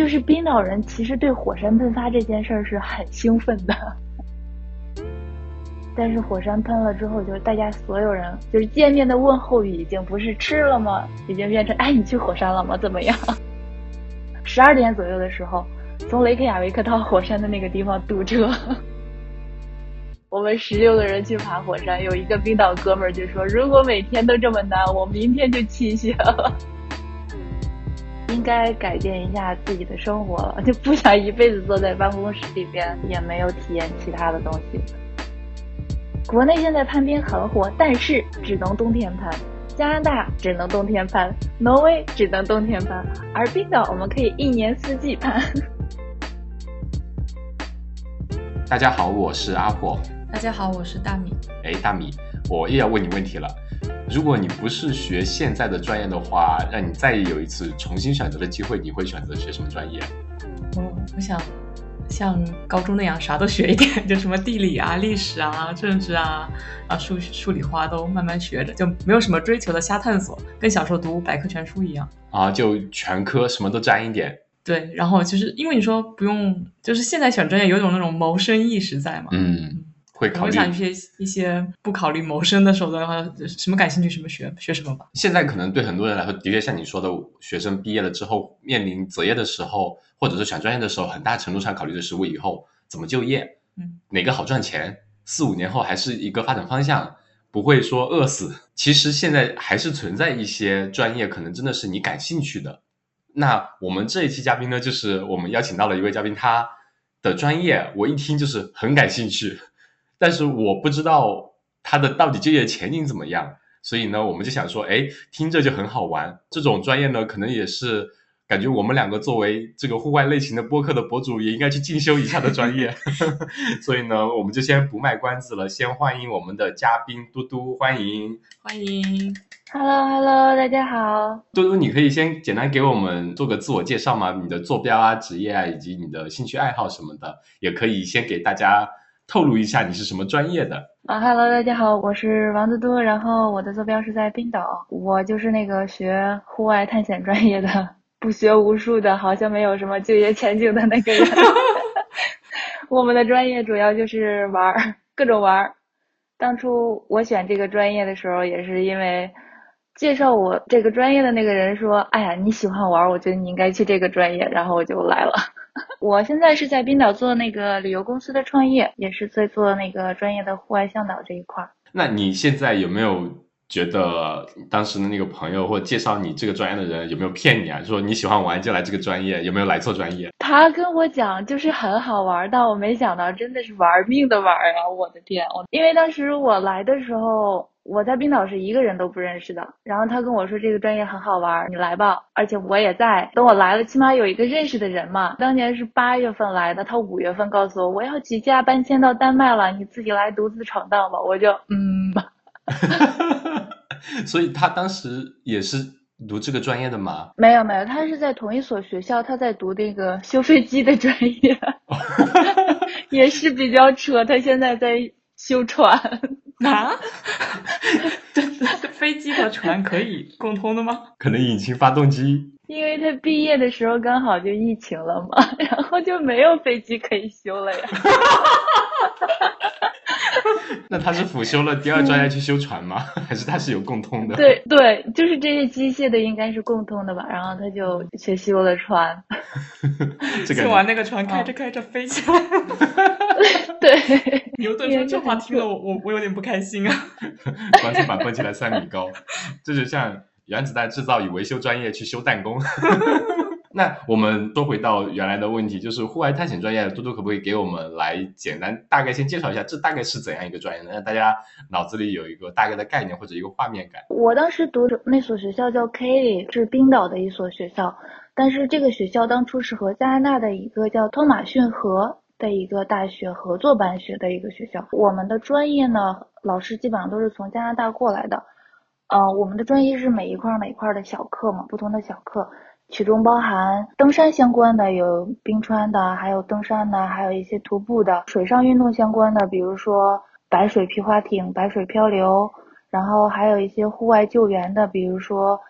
就是冰岛人其实对火山喷发这件事儿是很兴奋的。但是火山喷了之后，就是大家所有人就是见面的问候语已经不是吃了吗？已经变成哎，你去火山了吗？怎么样？十二点左右的时候，从雷克雅维克到火山的那个地方堵车。我们十六个人去爬火山，有一个冰岛哥们儿就说：“如果每天都这么难，我明天就弃学了。应该改变一下自己的生活了，就不想一辈子坐在办公室里边，也没有体验其他的东西。”国内现在攀冰很火，但是只能冬天攀；加拿大只能冬天攀；挪威只能冬天攀，而冰岛我们可以一年四季攀。大家好，我是阿火。大家好，我是大米。哎，大米，我又要问你问题了。如果你不是学现在的专业的话，让你再有一次重新选择的机会，你会选择学什么专业？我我想像高中那样啥都学一点，就什么地理啊、历史啊、政治啊啊数数理化都慢慢学着，就没有什么追求的瞎探索，跟小时候读百科全书一样啊，就全科什么都沾一点。对，然后就是因为你说不用，就是现在选专业有种那种谋生意识在嘛。嗯。会考虑一些一些不考虑谋生的手段的话，什么感兴趣什么学学什么吧。现在可能对很多人来说，的确像你说的，学生毕业了之后面临择业的时候，或者是选专业的时候，很大程度上考虑的是我以后怎么就业，嗯，哪个好赚钱，四五年后还是一个发展方向，不会说饿死。其实现在还是存在一些专业，可能真的是你感兴趣的。那我们这一期嘉宾呢，就是我们邀请到了一位嘉宾，他的专业我一听就是很感兴趣。但是我不知道它的到底就业前景怎么样，所以呢，我们就想说，哎，听着就很好玩。这种专业呢，可能也是感觉我们两个作为这个户外类型的播客的博主，也应该去进修一下的专业。所以呢，我们就先不卖关子了，先欢迎我们的嘉宾嘟嘟，欢迎，欢迎，Hello Hello，大家好，嘟嘟，你可以先简单给我们做个自我介绍吗？你的坐标啊、职业啊，以及你的兴趣爱好什么的，也可以先给大家。透露一下你是什么专业的啊？Hello，大家好，我是王嘟嘟，然后我的坐标是在冰岛，我就是那个学户外探险专业的，不学无术的，好像没有什么就业前景的那个人。我们的专业主要就是玩儿，各种玩儿。当初我选这个专业的时候，也是因为介绍我这个专业的那个人说：“哎呀，你喜欢玩，我觉得你应该去这个专业。”然后我就来了。我现在是在冰岛做那个旅游公司的创业，也是在做那个专业的户外向导这一块儿。那你现在有没有觉得当时的那个朋友或者介绍你这个专业的人有没有骗你啊？说你喜欢玩就来这个专业，有没有来错专业？他跟我讲就是很好玩，但我没想到真的是玩命的玩啊！我的天，我因为当时我来的时候。我在冰岛是一个人都不认识的，然后他跟我说这个专业很好玩，你来吧。而且我也在，等我来了，起码有一个认识的人嘛。当年是八月份来的，他五月份告诉我我要举家搬迁到丹麦了，你自己来独自闯荡吧。我就嗯。所以他当时也是读这个专业的吗？没有没有，他是在同一所学校，他在读那个修飞机的专业，也是比较扯。他现在在修船。啊，这飞机和船可以共通的吗？可能引擎、发动机。因为他毕业的时候刚好就疫情了嘛，然后就没有飞机可以修了呀。那他是辅修了第二专业去修船吗？还是他是有共通的？对对，就是这些机械的应该是共通的吧。然后他就去修了船。修完那个船开着开着飞起来。对。牛顿说这话听了我我我有点不开心啊。棺材板蹦起来三米高，这就像原子弹制造与维修专业去修弹弓。那我们说回到原来的问题，就是户外探险专业，嘟嘟可不可以给我们来简单大概先介绍一下，这大概是怎样一个专业呢？让大家脑子里有一个大概的概念或者一个画面感。我当时读的那所学校叫 Kelly，是冰岛的一所学校，但是这个学校当初是和加拿大的一个叫托马逊河的一个大学合作办学的一个学校。我们的专业呢，老师基本上都是从加拿大过来的，呃，我们的专业是每一块每一块的小课嘛，不同的小课。其中包含登山相关的，有冰川的，还有登山的，还有一些徒步的。水上运动相关的，比如说白水皮划艇、白水漂流，然后还有一些户外救援的，比如说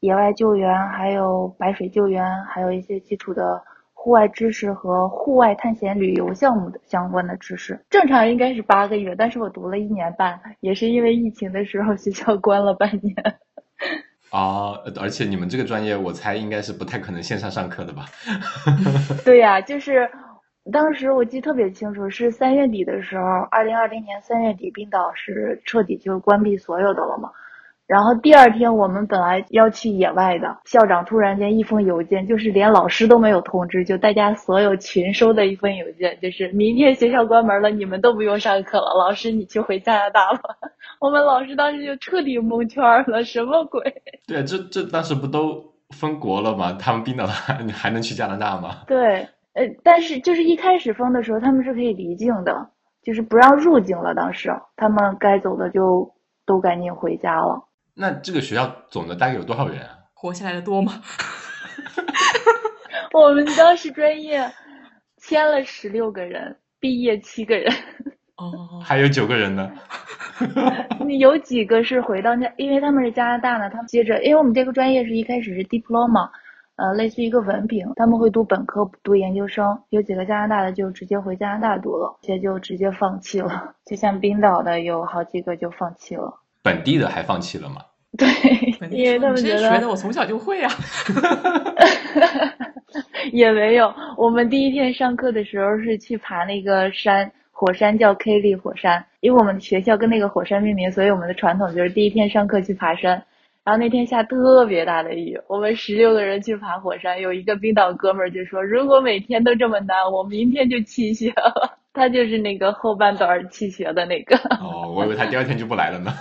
野外救援，还有白水救援，还有一些基础的户外知识和户外探险旅游项目的相关的知识。正常应该是八个月，但是我读了一年半，也是因为疫情的时候学校关了半年。啊，而且你们这个专业，我猜应该是不太可能线上上课的吧？对呀，就是当时我记得特别清楚，是三月底的时候，二零二零年三月底，冰岛是彻底就关闭所有的了嘛。然后第二天我们本来要去野外的，校长突然间一封邮件，就是连老师都没有通知，就大家所有群收的一封邮件，就是明天学校关门了，你们都不用上课了，老师你去回加拿大吧。我们老师当时就彻底蒙圈了，什么鬼？对啊，这这当时不都封国了吗？他们冰岛的还你 还能去加拿大吗？对，呃，但是就是一开始封的时候，他们是可以离境的，就是不让入境了。当时他们该走的就都赶紧回家了。那这个学校总的大概有多少人啊？活下来的多吗？我们当时专业签了十六个人，毕业七个人。哦，还有九个人呢。你有几个是回到那，因为他们是加拿大呢，他们接着，因为我们这个专业是一开始是 diploma，呃，类似于一个文凭，他们会读本科、读研究生。有几个加拿大的就直接回加拿大读了，些就直接放弃了。就像冰岛的有好几个就放弃了。本地的还放弃了吗？对，因为他们觉得学的我从小就会啊。也没有，我们第一天上课的时候是去爬那个山，火山叫 K 利火山，因为我们学校跟那个火山命名，所以我们的传统就是第一天上课去爬山。然后那天下特别大的雨，我们十六个人去爬火山，有一个冰岛哥们儿就说：“如果每天都这么难，我明天就弃学了。”他就是那个后半段弃学的那个。哦，我以为他第二天就不来了呢。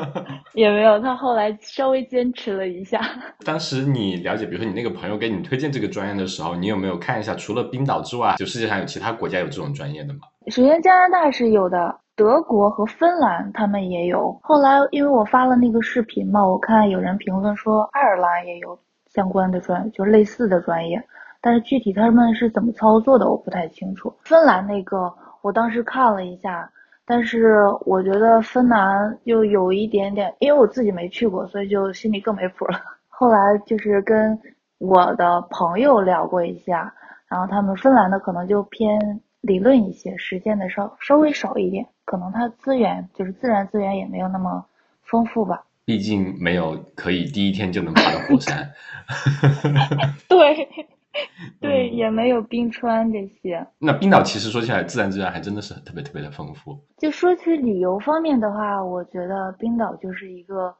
也没有，他后来稍微坚持了一下。当时你了解，比如说你那个朋友给你推荐这个专业的时候，你有没有看一下，除了冰岛之外，就世界上有其他国家有这种专业的吗？首先，加拿大是有的，德国和芬兰他们也有。后来，因为我发了那个视频嘛，我看有人评论说爱尔兰也有相关的专，就类似的专业。但是具体他们是怎么操作的，我不太清楚。芬兰那个，我当时看了一下，但是我觉得芬兰又有一点点，因为我自己没去过，所以就心里更没谱了。后来就是跟我的朋友聊过一下，然后他们芬兰的可能就偏理论一些，实践的稍稍微少一点，可能它资源就是自然资源也没有那么丰富吧。毕竟没有可以第一天就能爬的火山。对。对，也没有冰川这些。那冰岛其实说起来，自然资源还真的是特别特别的丰富。就说起旅游方面的话，我觉得冰岛就是一个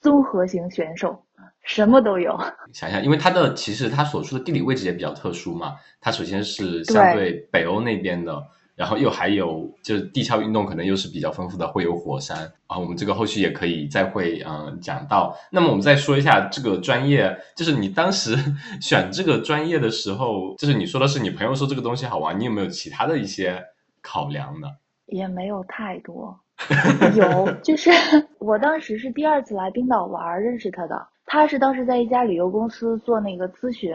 综合型选手，什么都有。想想，因为它的其实它所处的地理位置也比较特殊嘛，它首先是相对北欧那边的。然后又还有就是地壳运动可能又是比较丰富的，会有火山啊。我们这个后续也可以再会嗯讲到。那么我们再说一下这个专业，就是你当时 选这个专业的时候，就是你说的是你朋友说这个东西好玩，你有没有其他的一些考量呢？也没有太多，有就是 我当时是第二次来冰岛玩认识他的，他是当时在一家旅游公司做那个咨询。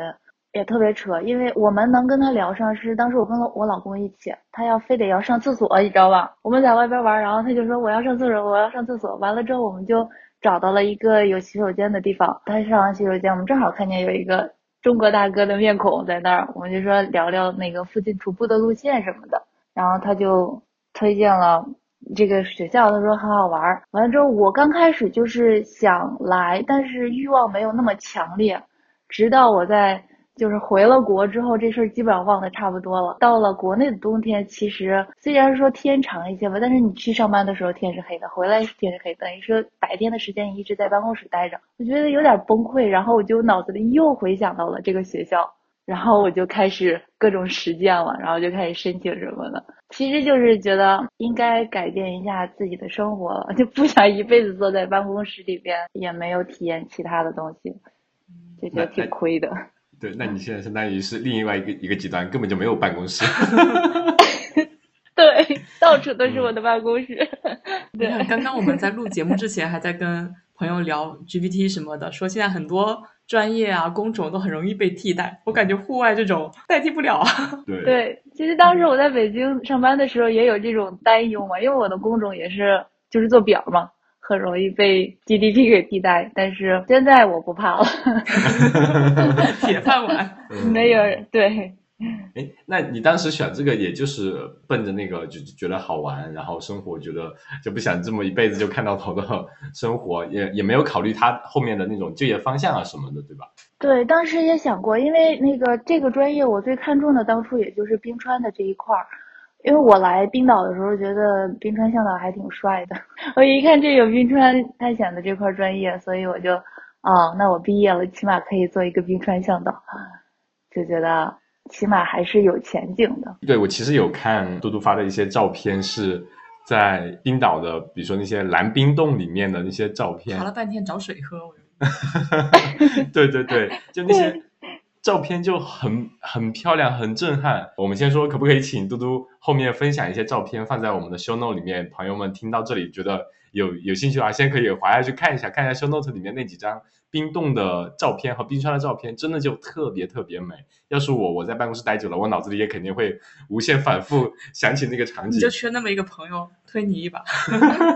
也特别扯，因为我们能跟他聊上，是当时我跟我老公一起，他要非得要上厕所，你知道吧？我们在外边玩，然后他就说我要上厕所，我要上厕所。完了之后，我们就找到了一个有洗手间的地方。他上完洗手间，我们正好看见有一个中国大哥的面孔在那儿，我们就说聊聊那个附近徒步的路线什么的。然后他就推荐了这个学校，他说很好玩。完了之后，我刚开始就是想来，但是欲望没有那么强烈，直到我在。就是回了国之后，这事儿基本上忘得差不多了。到了国内的冬天，其实虽然说天长一些吧，但是你去上班的时候天是黑的，回来天是黑，等于说白天的时间一直在办公室待着，我觉得有点崩溃。然后我就脑子里又回想到了这个学校，然后我就开始各种实践了，然后就开始申请什么的。其实就是觉得应该改变一下自己的生活了，就不想一辈子坐在办公室里边，也没有体验其他的东西，就觉得挺亏的。对，那你现在相当于是另外一个一个极端，根本就没有办公室。对，到处都是我的办公室。对，刚刚我们在录节目之前还在跟朋友聊 GPT 什么的，说现在很多专业啊工种都很容易被替代，我感觉户外这种代替不了啊。对对，其实当时我在北京上班的时候也有这种担忧嘛，因为我的工种也是就是做表嘛。很容易被 GDP 给替代，但是现在我不怕了。铁饭碗，没有对，哎，那你当时选这个，也就是奔着那个就觉得好玩，然后生活觉得就不想这么一辈子就看到头的生活，也也没有考虑他后面的那种就业方向啊什么的，对吧？对，当时也想过，因为那个这个专业我最看重的当初也就是冰川的这一块儿，因为我来冰岛的时候觉得冰川向导还挺帅的，我一看这有冰川探险的这块专业，所以我就，哦，那我毕业了，起码可以做一个冰川向导，就觉得。起码还是有前景的。对，我其实有看嘟嘟发的一些照片，是在冰岛的，比如说那些蓝冰洞里面的那些照片。爬了半天找水喝。对对对，就那些照片就很很漂亮，很震撼。我们先说，可不可以请嘟嘟后面分享一些照片放在我们的 show note 里面？朋友们听到这里觉得有有兴趣的话，先可以滑下去看一下，看一下 show note 里面那几张。冰冻的照片和冰川的照片，真的就特别特别美。要是我我在办公室待久了，我脑子里也肯定会无限反复想起那个场景。你就缺那么一个朋友推你一把，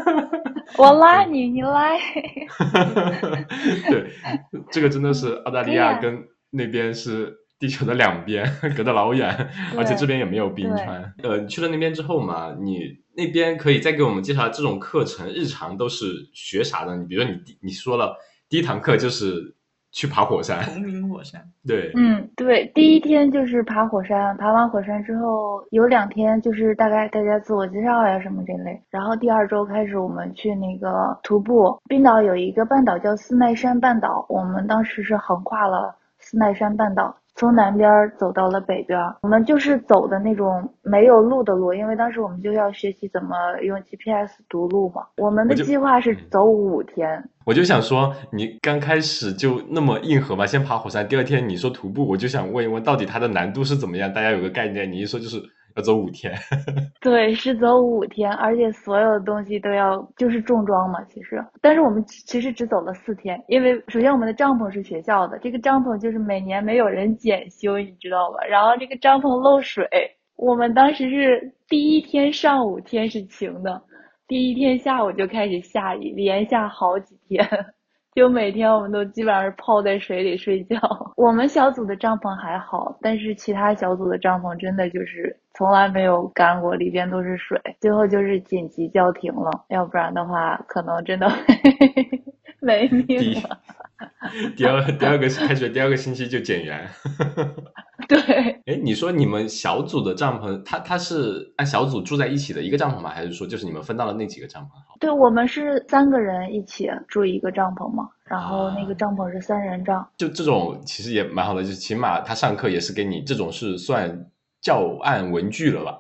我拉你，你来。对，这个真的是澳大利亚跟那边是地球的两边，隔得老远，而且这边也没有冰川。呃，去了那边之后嘛，你那边可以再给我们介绍这种课程，日常都是学啥的？你比如说你你说了。第一堂课就是去爬火山，同名火山。对，嗯，对，第一天就是爬火山，爬完火山之后有两天就是大概大家自我介绍呀什么这类，然后第二周开始我们去那个徒步。冰岛有一个半岛叫斯奈山半岛，我们当时是横跨了斯奈山半岛。从南边走到了北边，我们就是走的那种没有路的路，因为当时我们就要学习怎么用 GPS 读路嘛。我们的计划是走五天。我就想说，你刚开始就那么硬核嘛，先爬火山，第二天你说徒步，我就想问一问，到底它的难度是怎么样？大家有个概念。你一说就是。要走五天，对，是走五天，而且所有的东西都要就是重装嘛。其实，但是我们其实只走了四天，因为首先我们的帐篷是学校的，这个帐篷就是每年没有人检修，你知道吧？然后这个帐篷漏水，我们当时是第一天上午天是晴的，第一天下午就开始下雨，连下好几天。就每天我们都基本上是泡在水里睡觉。我们小组的帐篷还好，但是其他小组的帐篷真的就是从来没有干过，里边都是水。最后就是紧急叫停了，要不然的话可能真的 没命了。第二第二个开学第二个星期就减员。对。哎，你说你们小组的帐篷，他他是按小组住在一起的一个帐篷吗？还是说就是你们分到了那几个帐篷？对我们是三个人一起住一个帐篷嘛，然后那个帐篷是三人帐。就这种其实也蛮好的，就起码他上课也是给你这种是算教案文具了吧？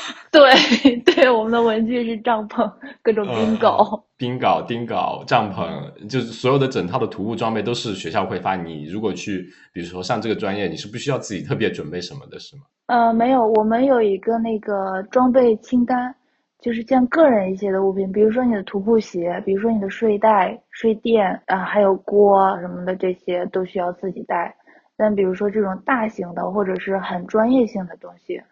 对对，我们的文具是帐篷，各种冰镐、冰镐、冰镐、帐篷，就是所有的整套的徒步装备都是学校会发。你如果去，比如说上这个专业，你是不需要自己特别准备什么的，是吗？呃，没有，我们有一个那个装备清单。就是像个人一些的物品，比如说你的徒步鞋，比如说你的睡袋、睡垫啊，还有锅什么的，这些都需要自己带。但比如说这种大型的或者是很专业性的东西，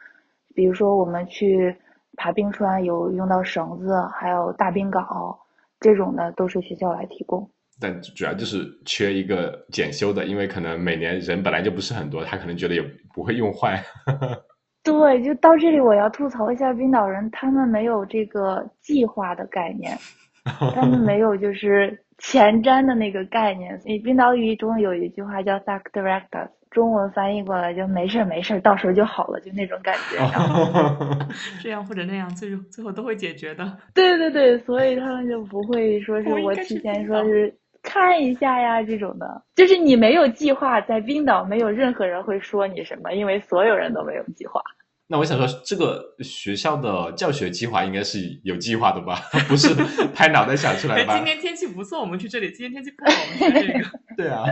比如说我们去爬冰川有用到绳子，还有大冰镐这种的，都是学校来提供。但主要就是缺一个检修的，因为可能每年人本来就不是很多，他可能觉得也不会用坏。对，就到这里，我要吐槽一下冰岛人，他们没有这个计划的概念，他们没有就是前瞻的那个概念。所以冰岛语中有一句话叫 “sak directus”，中文翻译过来就没事儿没事儿，到时候就好了，就那种感觉。然后 这样或者那样，最最后都会解决的。对对对，所以他们就不会说 是我提前说是看一下呀这种的，就是你没有计划，在冰岛没有任何人会说你什么，因为所有人都没有计划。那我想说，这个学校的教学计划应该是有计划的吧？不是拍脑袋想出来的吧？今天天气不错，我们去这里；今天天气不好，我们去这个。对啊，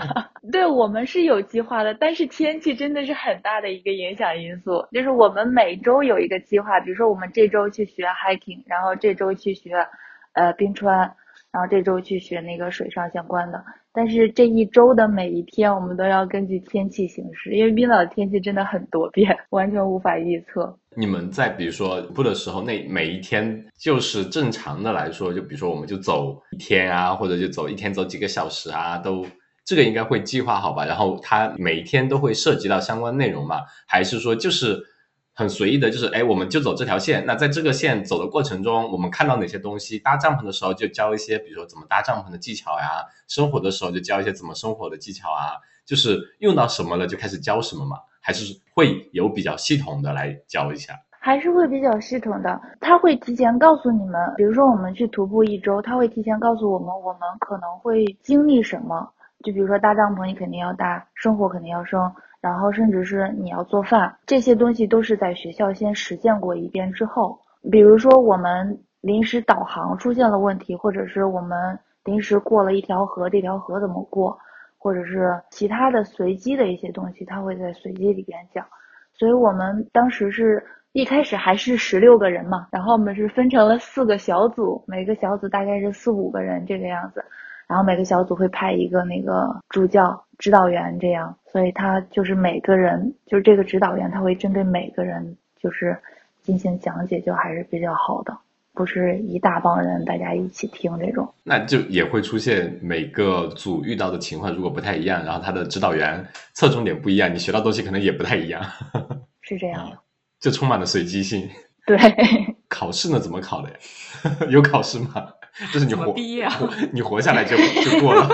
对我们是有计划的，但是天气真的是很大的一个影响因素。就是我们每周有一个计划，比如说我们这周去学 hiking，然后这周去学呃冰川。然后这周去学那个水上相关的，但是这一周的每一天我们都要根据天气行事，因为冰岛的天气真的很多变，完全无法预测。你们在比如说步的时候，那每一天就是正常的来说，就比如说我们就走一天啊，或者就走一天走几个小时啊，都这个应该会计划好吧？然后它每一天都会涉及到相关内容嘛？还是说就是很随意的，就是哎，我们就走这条线。那在这个线走的过程中，我们看到哪些东西？搭帐篷的时候就教一些，比如说怎么搭帐篷的技巧呀；生活的时候就教一些怎么生活的技巧啊。就是用到什么了就开始教什么嘛？还是会有比较系统的来教一下？还是会比较系统的，他会提前告诉你们，比如说我们去徒步一周，他会提前告诉我们我们可能会经历什么，就比如说搭帐篷，你肯定要搭，生活肯定要生，然后甚至是你要做饭，这些东西都是在学校先实践过一遍之后，比如说我们临时导航出现了问题，或者是我们临时过了一条河，这条河怎么过，或者是其他的随机的一些东西，他会在随机里边讲，所以我们当时是。一开始还是十六个人嘛，然后我们是分成了四个小组，每个小组大概是四五个人这个样子，然后每个小组会派一个那个助教、指导员这样，所以他就是每个人，就是这个指导员他会针对每个人就是进行讲解，就还是比较好的，不是一大帮人大家一起听这种。那就也会出现每个组遇到的情况如果不太一样，然后他的指导员侧重点不一样，你学到东西可能也不太一样。是这样的。就充满了随机性。对，考试呢？怎么考的呀？有考试吗？就是你活毕业啊？你活下来就就过了。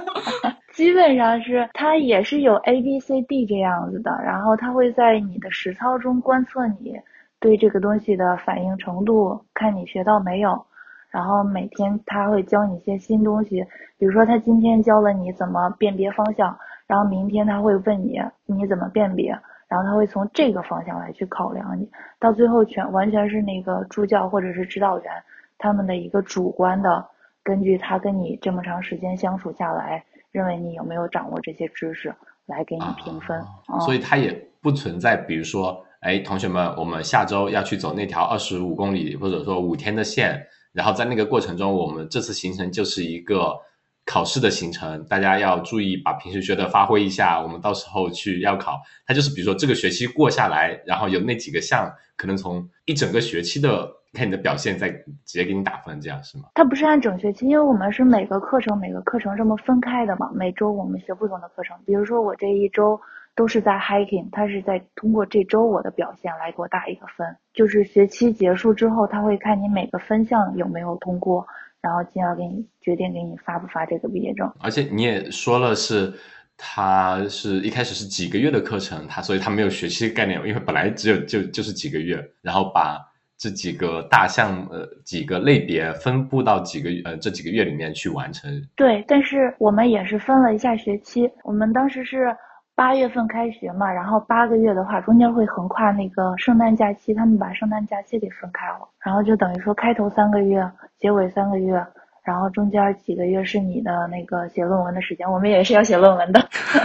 基本上是，它也是有 A B C D 这样子的，然后它会在你的实操中观测你对这个东西的反应程度，看你学到没有。然后每天他会教你一些新东西，比如说他今天教了你怎么辨别方向，然后明天他会问你你怎么辨别。然后他会从这个方向来去考量你，到最后全完全是那个助教或者是指导员他们的一个主观的，根据他跟你这么长时间相处下来，认为你有没有掌握这些知识来给你评分。所以他也不存在，比如说，哎，同学们，我们下周要去走那条二十五公里或者说五天的线，然后在那个过程中，我们这次行程就是一个。考试的行程，大家要注意把平时学的发挥一下。我们到时候去要考，它就是比如说这个学期过下来，然后有那几个项，可能从一整个学期的看你的表现，再直接给你打分，这样是吗？它不是按整学期，因为我们是每个课程每个课程这么分开的嘛。每周我们学不同的课程，比如说我这一周都是在 hiking，它是在通过这周我的表现来给我打一个分。就是学期结束之后，他会看你每个分项有没有通过。然后进而给你决定给你发不发这个毕业证，而且你也说了是，他是一开始是几个月的课程，他所以他没有学期概念，因为本来只有就就是几个月，然后把这几个大项呃几个类别分布到几个呃这几个月里面去完成。对，但是我们也是分了一下学期，我们当时是。八月份开学嘛，然后八个月的话，中间会横跨那个圣诞假期，他们把圣诞假期给分开了，然后就等于说开头三个月，结尾三个月，然后中间几个月是你的那个写论文的时间，我们也是要写论文的。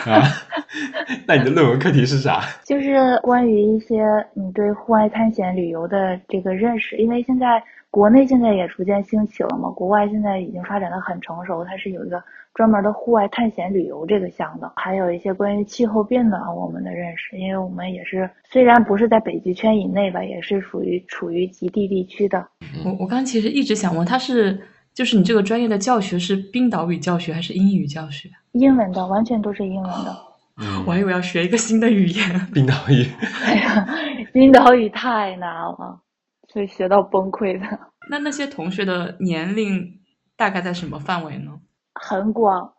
啊，那你的论文课题是啥？就是关于一些你对户外探险旅游的这个认识，因为现在国内现在也逐渐兴起了嘛，国外现在已经发展的很成熟，它是有一个。专门的户外探险旅游这个项的，还有一些关于气候变暖我们的认识，因为我们也是虽然不是在北极圈以内吧，也是属于处于极地地区的。我我刚其实一直想问，它是就是你这个专业的教学是冰岛语教学还是英语教学？英文的，完全都是英文的。我还以为要学一个新的语言，冰岛语。哎呀，冰岛语太难了，所以学到崩溃的。那那些同学的年龄大概在什么范围呢？很广，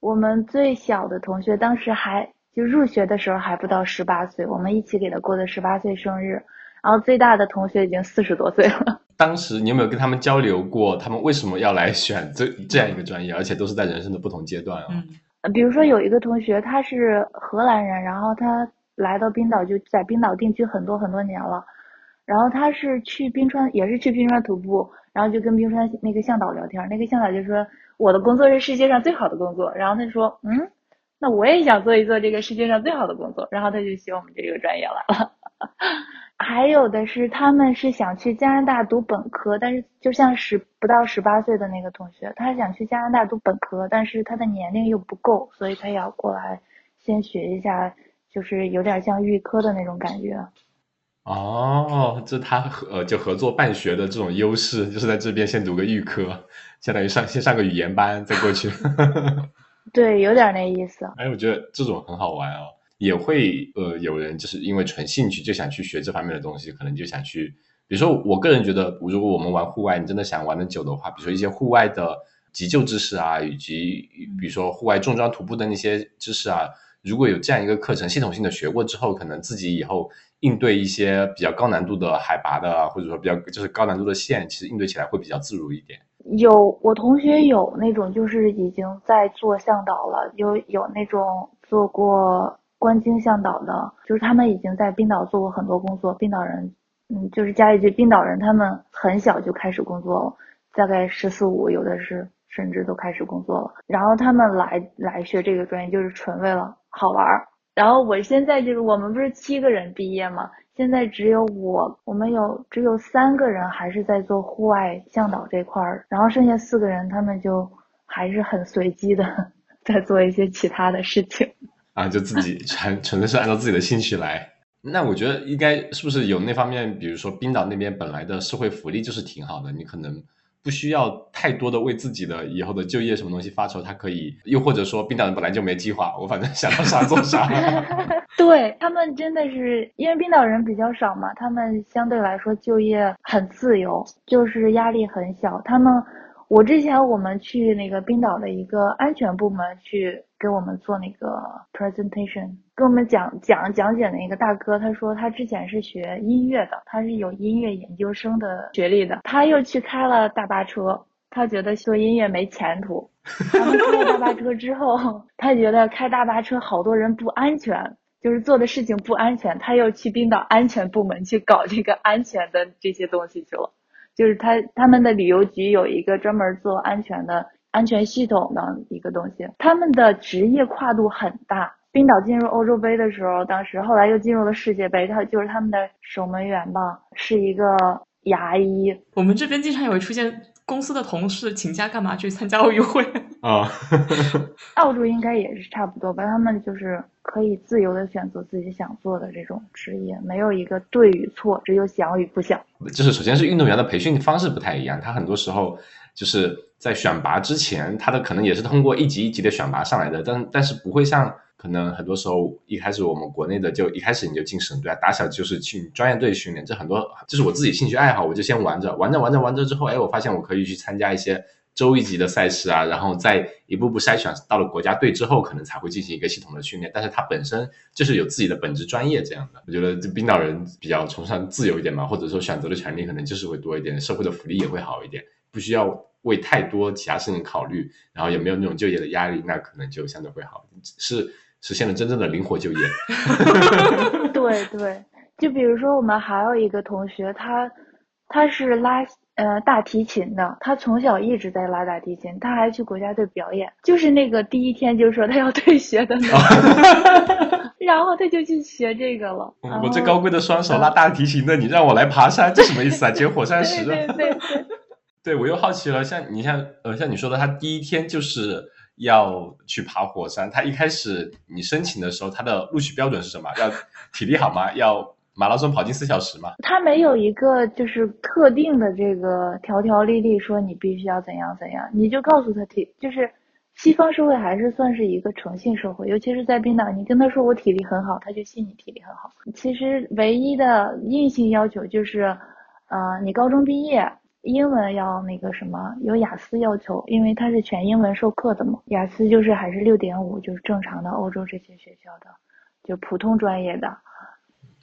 我们最小的同学当时还就入学的时候还不到十八岁，我们一起给他过的十八岁生日。然后最大的同学已经四十多岁了。当时你有没有跟他们交流过，他们为什么要来选这这样一个专业，而且都是在人生的不同阶段啊？嗯，比如说有一个同学他是荷兰人，然后他来到冰岛就在冰岛定居很多很多年了，然后他是去冰川也是去冰川徒步，然后就跟冰川那个向导聊天，那个向导就说。我的工作是世界上最好的工作，然后他说，嗯，那我也想做一做这个世界上最好的工作，然后他就学我们这个专业来了。还有的是，他们是想去加拿大读本科，但是就像十不到十八岁的那个同学，他想去加拿大读本科，但是他的年龄又不够，所以他要过来先学一下，就是有点像预科的那种感觉。哦，这他合就合作办学的这种优势，就是在这边先读个预科。相当于上先上个语言班再过去，对，有点那意思。哎，我觉得这种很好玩哦，也会呃，有人就是因为纯兴趣就想去学这方面的东西，可能就想去，比如说我个人觉得，如果我们玩户外，你真的想玩的久的话，比如说一些户外的急救知识啊，以及比如说户外重装徒步的那些知识啊，如果有这样一个课程，系统性的学过之后，可能自己以后应对一些比较高难度的海拔的，或者说比较就是高难度的线，其实应对起来会比较自如一点。有我同学有那种就是已经在做向导了，有有那种做过观鲸向导的，就是他们已经在冰岛做过很多工作。冰岛人，嗯，就是加一句，冰岛人他们很小就开始工作了，大概十四五，有的是甚至都开始工作了。然后他们来来学这个专业，就是纯为了好玩儿。然后我现在就是我们不是七个人毕业嘛？现在只有我，我们有只有三个人还是在做户外向导这块儿，然后剩下四个人他们就还是很随机的 在做一些其他的事情啊，就自己 纯纯粹是按照自己的兴趣来。那我觉得应该是不是有那方面，比如说冰岛那边本来的社会福利就是挺好的，你可能。不需要太多的为自己的以后的就业什么东西发愁，他可以，又或者说冰岛人本来就没计划，我反正想到啥做啥。对他们真的是因为冰岛人比较少嘛，他们相对来说就业很自由，就是压力很小。他们。我之前我们去那个冰岛的一个安全部门去给我们做那个 presentation，跟我们讲讲讲解的那个大哥，他说他之前是学音乐的，他是有音乐研究生的学历的，他又去开了大巴车，他觉得做音乐没前途。然后开了大巴车之后，他觉得开大巴车好多人不安全，就是做的事情不安全，他又去冰岛安全部门去搞这个安全的这些东西去了。就是他他们的旅游局有一个专门做安全的安全系统的一个东西，他们的职业跨度很大。冰岛进入欧洲杯的时候，当时后来又进入了世界杯，他就是他们的守门员吧，是一个牙医。我们这边经常有出现。公司的同事请假干嘛去参加奥运会啊？澳洲应该也是差不多吧，他们就是可以自由的选择自己想做的这种职业，没有一个对与错，只有想与不想。就是首先是运动员的培训方式不太一样，他很多时候就是在选拔之前，他的可能也是通过一级一级的选拔上来的，但但是不会像。可能很多时候一开始我们国内的就一开始你就进省队啊，打小就是去专业队训练，这很多这是我自己兴趣爱好，我就先玩着玩着玩着玩着之后，哎，我发现我可以去参加一些州一级的赛事啊，然后再一步步筛选到了国家队之后，可能才会进行一个系统的训练。但是他本身就是有自己的本职专业这样的。我觉得这冰岛人比较崇尚自由一点嘛，或者说选择的权利可能就是会多一点，社会的福利也会好一点，不需要为太多其他事情考虑，然后也没有那种就业的压力，那可能就相对会好，是。实现了真正的灵活就业。对对，就比如说我们还有一个同学，他他是拉呃大提琴的，他从小一直在拉大提琴，他还去国家队表演。就是那个第一天就说他要退学的那个，然后他就去学这个了。我这高贵的双手拉大提琴的，你让我来爬山，这什么意思啊？捡火山石？对对对。对我又好奇了，像你像呃像你说的，他第一天就是。要去爬火山，他一开始你申请的时候，他的录取标准是什么？要体力好吗？要马拉松跑进四小时嘛？他没有一个就是特定的这个条条例例说你必须要怎样怎样，你就告诉他体就是西方社会还是算是一个诚信社会，尤其是在冰岛，你跟他说我体力很好，他就信你体力很好。其实唯一的硬性要求就是，呃，你高中毕业。英文要那个什么，有雅思要求，因为它是全英文授课的嘛。雅思就是还是六点五，就是正常的欧洲这些学校的，就普通专业的，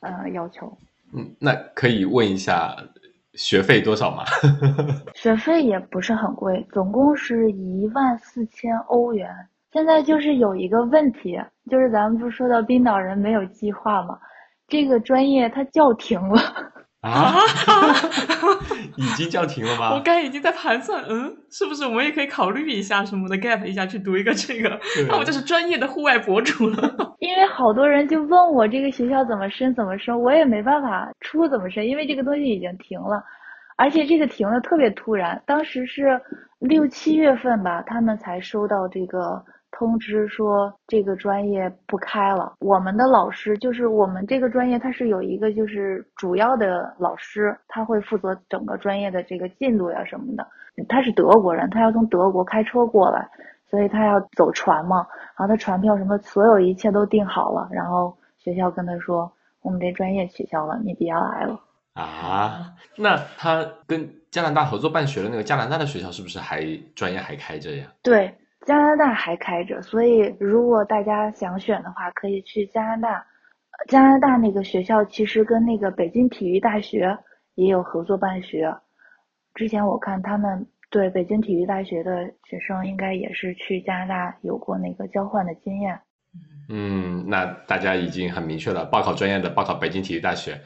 呃，要求。嗯，那可以问一下学费多少吗？学费也不是很贵，总共是一万四千欧元。现在就是有一个问题，就是咱们不是说到冰岛人没有计划吗？这个专业它叫停了。啊，已经叫停了吗？我刚已经在盘算，嗯，是不是我们也可以考虑一下什么的，gap 一下去读一个这个，那我就是专业的户外博主了。因为好多人就问我这个学校怎么申怎么申，我也没办法出怎么申，因为这个东西已经停了，而且这个停的特别突然，当时是六七月份吧，他们才收到这个。通知说这个专业不开了。我们的老师就是我们这个专业，它是有一个就是主要的老师，他会负责整个专业的这个进度呀什么的。他是德国人，他要从德国开车过来，所以他要走船嘛，然后他船票什么所有一切都订好了，然后学校跟他说，我们这专业取消了，你别来了。啊，那他跟加拿大合作办学的那个加拿大的学校是不是还专业还开着呀？对，加拿大还开着，所以如果大家想选的话，可以去加拿大。加拿大那个学校其实跟那个北京体育大学也有合作办学。之前我看他们对北京体育大学的学生，应该也是去加拿大有过那个交换的经验。嗯，那大家已经很明确了，报考专业的报考北京体育大学，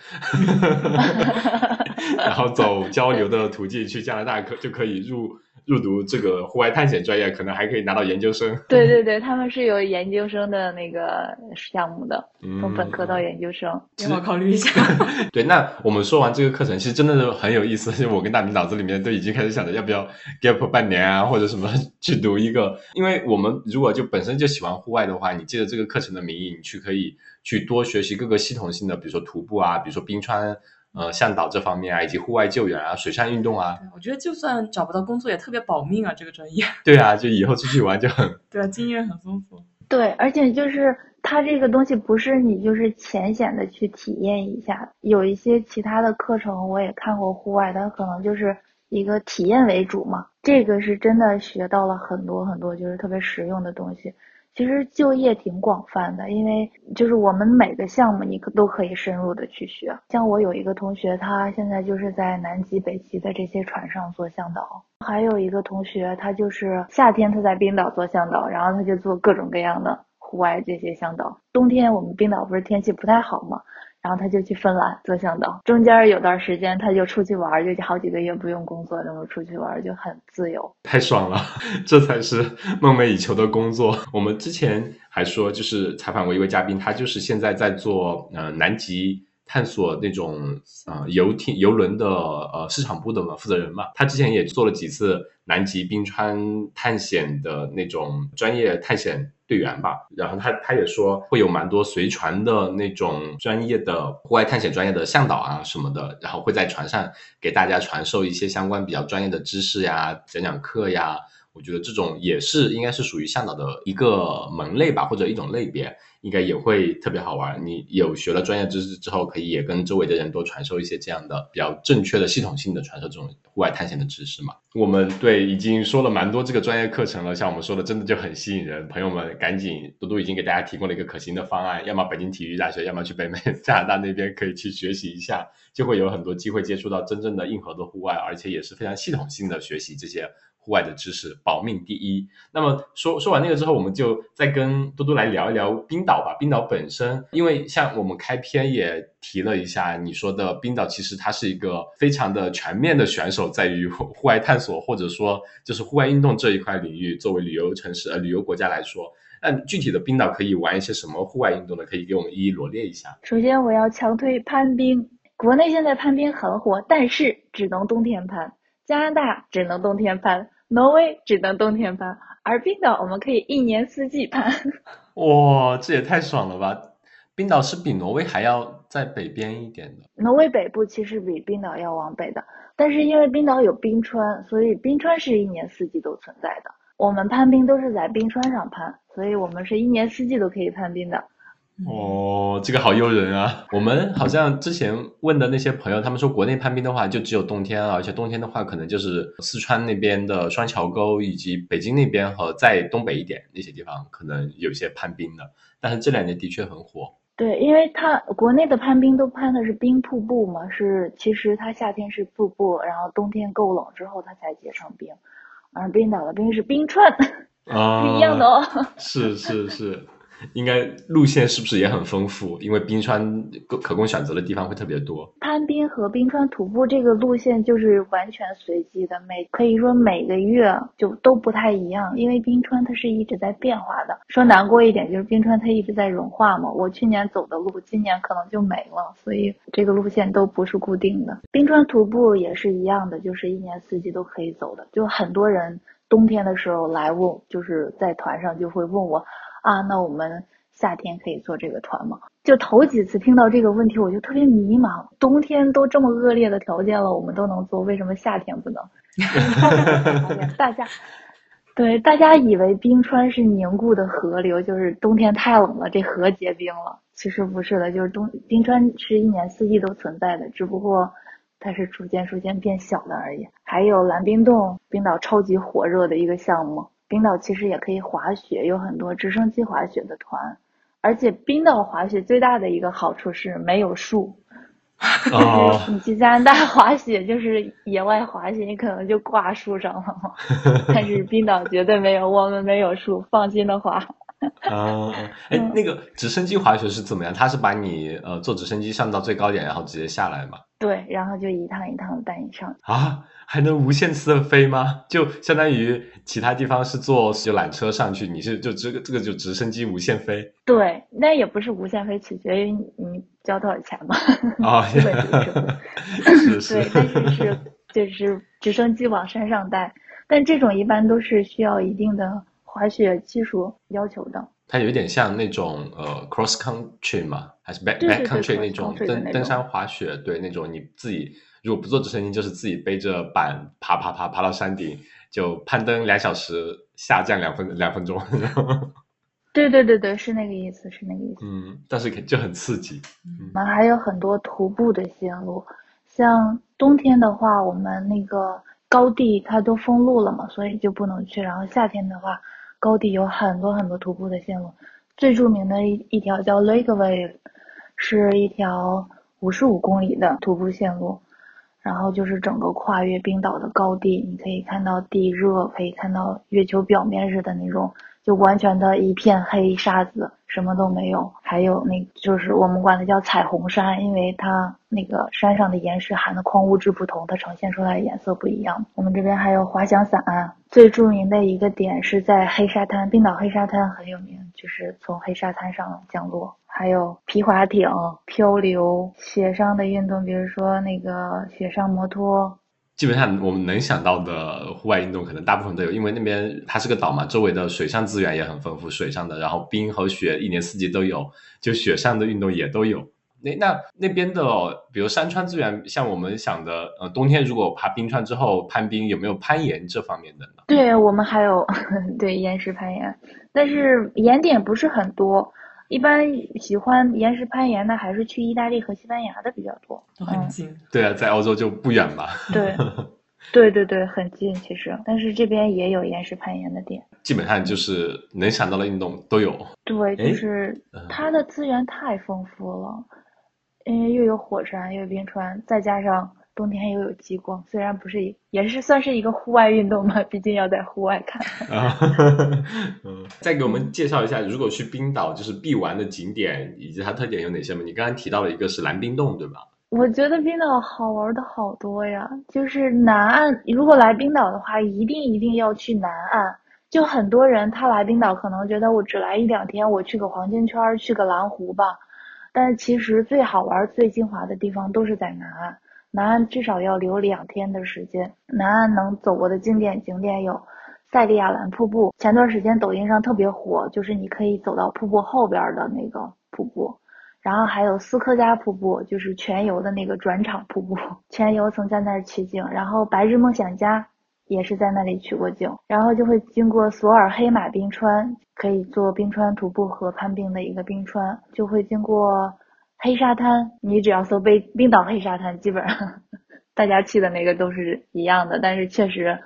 然后走交流的途径去加拿大可就可以入。入读这个户外探险专业，可能还可以拿到研究生。对对对，他们是有研究生的那个项目的，从本科到研究生。让我考虑一下。对，那我们说完这个课程，其实真的是很有意思。就我跟大明脑子里面都已经开始想着要不要 gap 半年啊，或者什么去读一个。因为我们如果就本身就喜欢户外的话，你借着这个课程的名义，你去可以去多学习各个系统性的，比如说徒步啊，比如说冰川。呃，向导这方面啊，以及户外救援啊，水上运动啊，我觉得就算找不到工作也特别保命啊，这个专业。对啊，就以后出去玩就很。对啊，经验很丰富。对，而且就是它这个东西不是你就是浅显的去体验一下，有一些其他的课程我也看过户外，它可能就是一个体验为主嘛。这个是真的学到了很多很多，就是特别实用的东西。其实就业挺广泛的，因为就是我们每个项目你可都可以深入的去学。像我有一个同学，他现在就是在南极、北极的这些船上做向导；还有一个同学，他就是夏天他在冰岛做向导，然后他就做各种各样的户外这些向导。冬天我们冰岛不是天气不太好嘛？然后他就去芬兰做向导，中间有段时间他就出去玩，就好几个月不用工作，然后出去玩就很自由，太爽了，这才是梦寐以求的工作。我们之前还说，就是采访过一位嘉宾，他就是现在在做呃南极探索那种呃游艇游轮的呃市场部的嘛负责人嘛，他之前也做了几次南极冰川探险的那种专业探险。队员吧，然后他他也说会有蛮多随船的那种专业的户外探险专业的向导啊什么的，然后会在船上给大家传授一些相关比较专业的知识呀，讲讲课呀。我觉得这种也是应该是属于向导的一个门类吧，或者一种类别。应该也会特别好玩。你有学了专业知识之后，可以也跟周围的人多传授一些这样的比较正确的、系统性的传授这种户外探险的知识嘛。我们对已经说了蛮多这个专业课程了，像我们说的，真的就很吸引人。朋友们，赶紧，多多已经给大家提供了一个可行的方案，要么北京体育大学，要么去北美 加拿大那边可以去学习一下，就会有很多机会接触到真正的硬核的户外，而且也是非常系统性的学习这些。户外的知识，保命第一。那么说说完那个之后，我们就再跟多多来聊一聊冰岛吧。冰岛本身，因为像我们开篇也提了一下，你说的冰岛其实它是一个非常的全面的选手，在于户外探索或者说就是户外运动这一块领域，作为旅游城市呃旅游国家来说，那具体的冰岛可以玩一些什么户外运动呢？可以给我们一一罗列一下。首先，我要强推攀冰。国内现在攀冰很火，但是只能冬天攀。加拿大只能冬天攀，挪威只能冬天攀，而冰岛我们可以一年四季攀。哇，这也太爽了吧！冰岛是比挪威还要在北边一点的。挪威北部其实比冰岛要往北的，但是因为冰岛有冰川，所以冰川是一年四季都存在的。我们攀冰都是在冰川上攀，所以我们是一年四季都可以攀冰的。哦，这个好诱人啊！我们好像之前问的那些朋友，他们说国内攀冰的话就只有冬天，而且冬天的话可能就是四川那边的双桥沟，以及北京那边和在东北一点那些地方可能有些攀冰的。但是这两年的确很火。对，因为它国内的攀冰都攀的是冰瀑布嘛，是其实它夏天是瀑布，然后冬天够冷之后它才结成冰，而冰岛的冰是冰川，不一样的哦。是是是。应该路线是不是也很丰富？因为冰川可供选择的地方会特别多。攀冰和冰川徒步这个路线就是完全随机的，每可以说每个月就都不太一样。因为冰川它是一直在变化的。说难过一点就是冰川它一直在融化嘛。我去年走的路，今年可能就没了，所以这个路线都不是固定的。冰川徒步也是一样的，就是一年四季都可以走的。就很多人冬天的时候来问，就是在团上就会问我。啊，那我们夏天可以做这个团吗？就头几次听到这个问题，我就特别迷茫。冬天都这么恶劣的条件了，我们都能做，为什么夏天不能？大家，对，大家以为冰川是凝固的河流，就是冬天太冷了，这河结冰了。其实不是的，就是冬冰川是一年四季都存在的，只不过它是逐渐逐渐变小的而已。还有蓝冰洞，冰岛超级火热的一个项目。冰岛其实也可以滑雪，有很多直升机滑雪的团。而且冰岛滑雪最大的一个好处是没有树。哦，你去加拿大滑雪就是野外滑雪，你可能就挂树上了嘛。但是冰岛绝对没有，我们没有树，放心的滑。啊，哎，那个直升机滑雪是怎么样？它是把你呃坐直升机上到最高点，然后直接下来吗？对，然后就一趟一趟的带你上。啊，还能无限次的飞吗？就相当于其他地方是坐就缆车上去，你是就这个这个就直升机无限飞？对，那也不是无限飞，取决于你交多少钱嘛。哦，基本就是 是是对，但是是就是直升机往山上带，但这种一般都是需要一定的滑雪技术要求的。它有一点像那种呃 cross country 嘛，还是 back back 对 country 那种登登山滑雪，对那种你自己如果不坐直升机，就是自己背着板爬爬爬爬到山顶，就攀登两小时，下降两分 两分钟，对对对对，是那个意思，是那个意思。嗯，但是就很刺激，我们还有很多徒步的线路，像冬天的话，我们那个高地它都封路了嘛，所以就不能去。然后夏天的话，高地有很多很多徒步的线路，最著名的一一条叫 Lake Wave，是一条五十五公里的徒步线路。然后就是整个跨越冰岛的高地，你可以看到地热，可以看到月球表面似的那种，就完全的一片黑沙子，什么都没有。还有那就是我们管它叫彩虹山，因为它那个山上的岩石含的矿物质不同，它呈现出来的颜色不一样。我们这边还有滑翔伞，最著名的一个点是在黑沙滩，冰岛黑沙滩很有名，就是从黑沙滩上降落。还有皮划艇、漂流、雪上的运动，比如说那个雪上摩托。基本上我们能想到的户外运动，可能大部分都有，因为那边它是个岛嘛，周围的水上资源也很丰富，水上的，然后冰和雪一年四季都有，就雪上的运动也都有。那那那边的，比如山川资源，像我们想的，呃，冬天如果爬冰川之后攀冰，有没有攀岩这方面的呢？对我们还有 对岩石攀岩，但是岩点不是很多。一般喜欢岩石攀岩的，还是去意大利和西班牙的比较多。都很近。对啊，在欧洲就不远吧。对，对对对，很近其实，但是这边也有岩石攀岩的点。基本上就是能想到的运动都有。对，就是嗯它的资源太丰富了，因为又有火山，又有冰川，再加上冬天又有极光，虽然不是，也是算是一个户外运动嘛，毕竟要在户外看。啊，嗯，再给我们介绍一下，如果去冰岛就是必玩的景点以及它特点有哪些吗？你刚刚提到了一个是蓝冰洞，对吧？我觉得冰岛好玩的好多呀，就是南岸，如果来冰岛的话，一定一定要去南岸。就很多人他来冰岛可能觉得我只来一两天，我去个黄金圈儿，去个蓝湖吧。但是其实最好玩、最精华的地方都是在南岸，南岸至少要留两天的时间。南岸能走过的经典景点有塞利亚兰瀑布，前段时间抖音上特别火，就是你可以走到瀑布后边的那个瀑布。然后还有斯科加瀑布，就是全游的那个转场瀑布，全游曾在那儿取景。然后白日梦想家也是在那里取过景。然后就会经过索尔黑马冰川，可以做冰川徒步和攀冰的一个冰川，就会经过黑沙滩。你只要搜冰冰岛黑沙滩，基本上 大家去的那个都是一样的，但是确实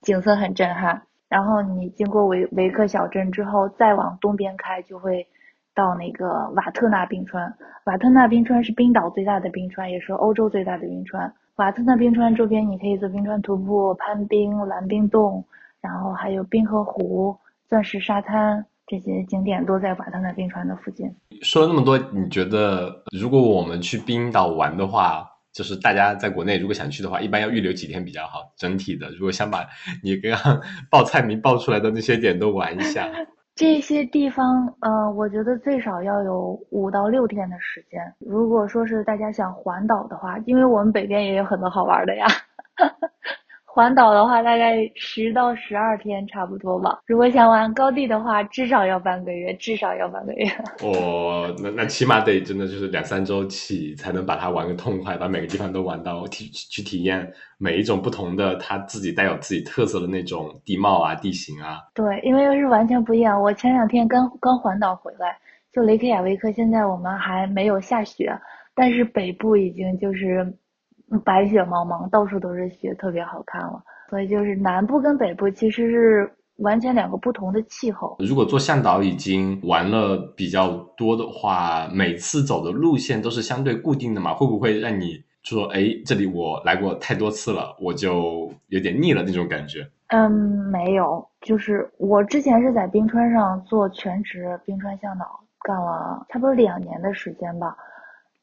景色很震撼。然后你经过维维克小镇之后，再往东边开，就会到那个瓦特纳冰川。瓦特纳冰川是冰岛最大的冰川，也是欧洲最大的冰川。瓦特纳冰川周边，你可以做冰川徒步、攀冰、蓝冰洞，然后还有冰河湖、钻石沙滩这些景点都在瓦特纳冰川的附近。说了那么多，你觉得如果我们去冰岛玩的话，就是大家在国内如果想去的话，一般要预留几天比较好？整体的，如果想把你刚刚 报菜名报出来的那些点都玩一下，这些地方，呃，我觉得最少要有五到六天的时间。如果说是大家想环岛的话，因为我们北边也有很多好玩的呀，环岛的话，大概十到十二天差不多吧。如果想玩高地的话，至少要半个月，至少要半个月。哦，那那起码得真的就是两三周起，才能把它玩个痛快，把每个地方都玩到体去体验每一种不同的，它自己带有自己特色的那种地貌啊、地形啊。对，因为是完全不一样。我前两天刚刚环岛回来，就雷克雅维克，现在我们还没有下雪，但是北部已经就是。白雪茫茫，到处都是雪，特别好看了。所以就是南部跟北部其实是完全两个不同的气候。如果做向导已经玩了比较多的话，每次走的路线都是相对固定的嘛？会不会让你说，哎，这里我来过太多次了，我就有点腻了那种感觉？嗯，没有，就是我之前是在冰川上做全职冰川向导，干了差不多两年的时间吧。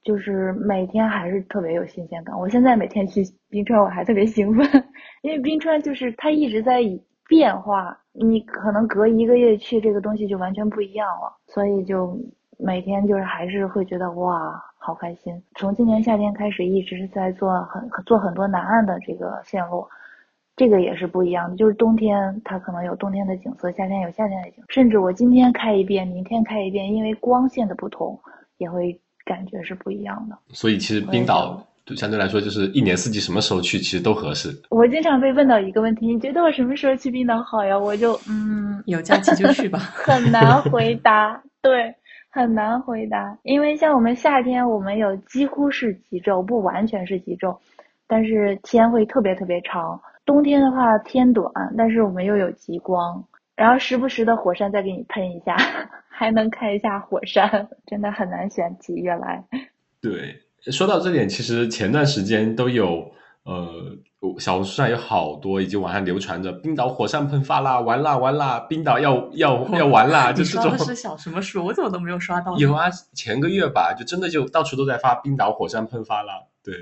就是每天还是特别有新鲜感。我现在每天去冰川，我还特别兴奋，因为冰川就是它一直在变化，你可能隔一个月去，这个东西就完全不一样了。所以就每天就是还是会觉得哇，好开心。从今年夏天开始，一直是在做很做很多南岸的这个线路，这个也是不一样的。就是冬天它可能有冬天的景色，夏天有夏天的景，甚至我今天开一遍，明天开一遍，因为光线的不同也会。感觉是不一样的，所以其实冰岛相对来说就是一年四季什么时候去其实都合适。我经常被问到一个问题，你觉得我什么时候去冰岛好呀？我就嗯，有假期就去吧。很难回答，对，很难回答，因为像我们夏天，我们有几乎是极昼，不完全是极昼，但是天会特别特别长。冬天的话天短，但是我们又有极光，然后时不时的火山再给你喷一下。还能开一下火山，真的很难选几月来。对，说到这点，其实前段时间都有，呃，小红书上有好多以及网上流传着冰岛火山喷发啦，完啦完啦，冰岛要要要完啦，就是这种。是小什么书？我怎么都没有刷到？有啊，前个月吧，就真的就到处都在发冰岛火山喷发啦。对。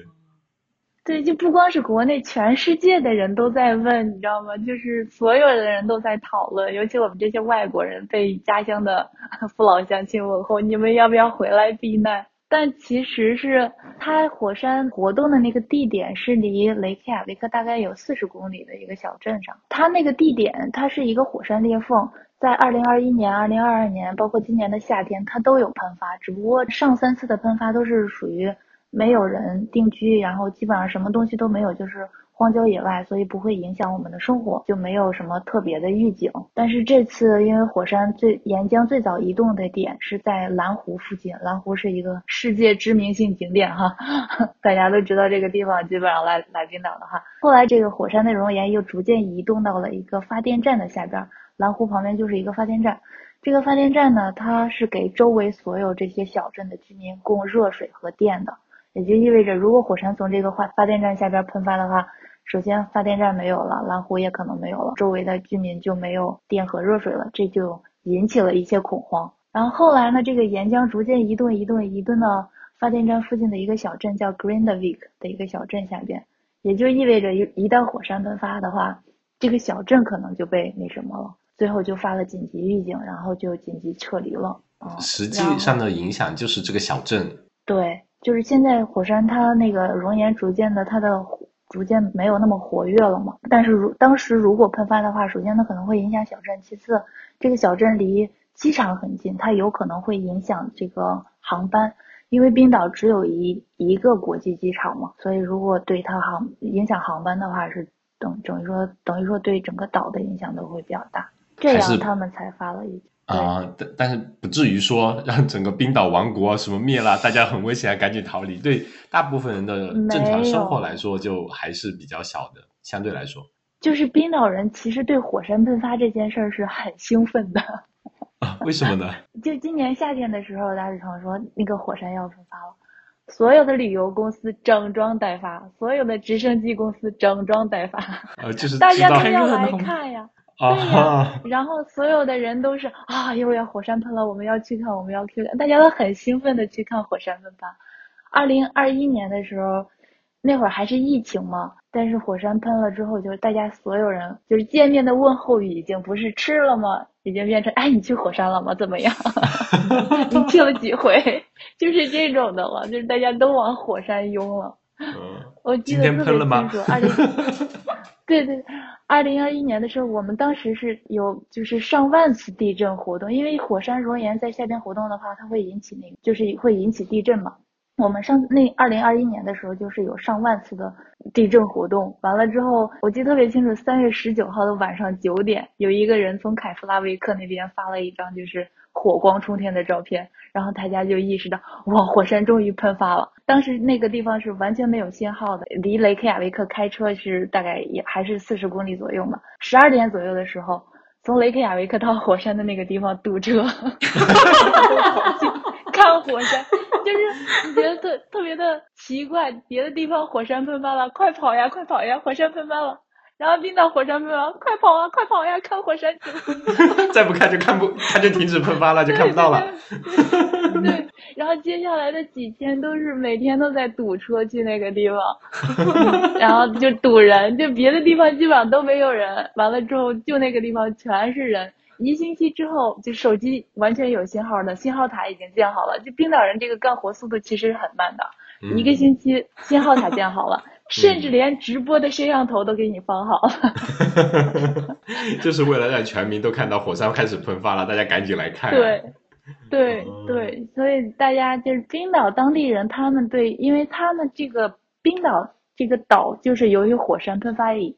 对，就不光是国内，全世界的人都在问，你知道吗？就是所有的人都在讨论，尤其我们这些外国人被家乡的父老乡亲问候，你们要不要回来避难？但其实是它火山活动的那个地点是离雷克雅维克大概有四十公里的一个小镇上，它那个地点它是一个火山裂缝，在二零二一年、二零二二年，包括今年的夏天，它都有喷发，只不过上三次的喷发都是属于。没有人定居，然后基本上什么东西都没有，就是荒郊野外，所以不会影响我们的生活，就没有什么特别的预警。但是这次因为火山最岩浆最早移动的点是在蓝湖附近，蓝湖是一个世界知名性景点哈，大家都知道这个地方，基本上来来冰岛的话，后来这个火山的熔岩又逐渐移动到了一个发电站的下边，蓝湖旁边就是一个发电站。这个发电站呢，它是给周围所有这些小镇的居民供热水和电的。也就意味着，如果火山从这个发发电站下边喷发的话，首先发电站没有了，蓝湖也可能没有了，周围的居民就没有电和热水了，这就引起了一些恐慌。然后后来呢，这个岩浆逐渐移动，移动，移动到发电站附近的一个小镇，叫 Grindavik 的一个小镇下边，也就意味着一一旦火山喷发的话，这个小镇可能就被那什么了，最后就发了紧急预警，然后就紧急撤离了。实际上的影响就是这个小镇。对。就是现在火山它那个熔岩逐渐的它的逐渐没有那么活跃了嘛，但是如当时如果喷发的话，首先它可能会影响小镇，其次这个小镇离机场很近，它有可能会影响这个航班，因为冰岛只有一一个国际机场嘛，所以如果对它航影响航班的话，是等等于说等于说对整个岛的影响都会比较大，这样他们才发了一。啊，但但是不至于说 让整个冰岛王国什么灭了，大家很危险，赶紧逃离。对大部分人的正常生活来说，就还是比较小的，相对来说。就是冰岛人其实对火山喷发这件事儿是很兴奋的。啊？为什么呢？就今年夏天的时候，大志成说那个火山要喷发了，所有的旅游公司整装待发，所有的直升机公司整装待发。呃，就是大家都要来看呀。对呀，然后所有的人都是啊，又要火山喷了，我们要去看，我们要去看，大家都很兴奋的去看火山喷发。二零二一年的时候，那会儿还是疫情嘛，但是火山喷了之后，就是大家所有人就是见面的问候语已经不是吃了吗？已经变成哎，你去火山了吗？怎么样？你去了几回？就是这种的了，就是大家都往火山拥了。嗯，我记得特别清楚，二零。对对，二零二一年的时候，我们当时是有就是上万次地震活动，因为火山熔岩在夏天活动的话，它会引起那个就是会引起地震嘛。我们上那二零二一年的时候，就是有上万次的地震活动。完了之后，我记得特别清楚，三月十九号的晚上九点，有一个人从凯夫拉维克那边发了一张就是火光冲天的照片，然后大家就意识到，哇，火山终于喷发了。当时那个地方是完全没有信号的，离雷克雅维克开车是大概也还是四十公里左右嘛。十二点左右的时候，从雷克雅维克到火山的那个地方堵车，看火山。就是你觉得特特别的奇怪，别的地方火山喷发了，快跑呀，快跑呀，火山喷发了。然后冰岛火山喷发，快跑啊，快跑呀，看火山 再不看就看不，它就停止喷发了，就看不到了。对，然后接下来的几天都是每天都在堵车去那个地方，然后就堵人，就别的地方基本上都没有人。完了之后，就那个地方全是人。一星期之后，就手机完全有信号的，信号塔已经建好了。就冰岛人这个干活速度其实很慢的，一个星期信号塔建好了，甚至连直播的摄像头都给你放好了。就是为了让全民都看到火山开始喷发了，大家赶紧来看。对，对对，所以大家就是冰岛当地人，他们对，因为他们这个冰岛这个岛就是由于火山喷发以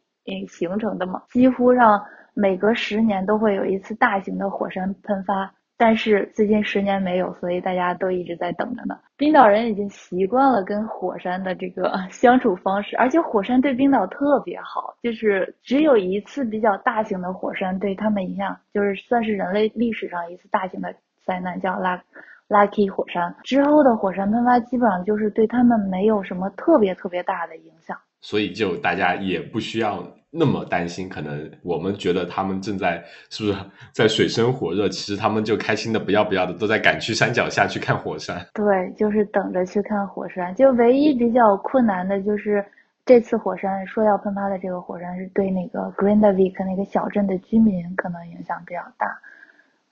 形成的嘛，几乎上。每隔十年都会有一次大型的火山喷发，但是最近十年没有，所以大家都一直在等着呢。冰岛人已经习惯了跟火山的这个 相处方式，而且火山对冰岛特别好，就是只有一次比较大型的火山对他们影响，就是算是人类历史上一次大型的灾难，叫拉拉 y 火山。之后的火山喷发基本上就是对他们没有什么特别特别大的影响，所以就大家也不需要。那么担心，可能我们觉得他们正在是不是在水深火热，其实他们就开心的不要不要的，都在赶去山脚下去看火山。对，就是等着去看火山。就唯一比较困难的就是这次火山说要喷发的这个火山，是对那个 Grindavik 那个小镇的居民可能影响比较大。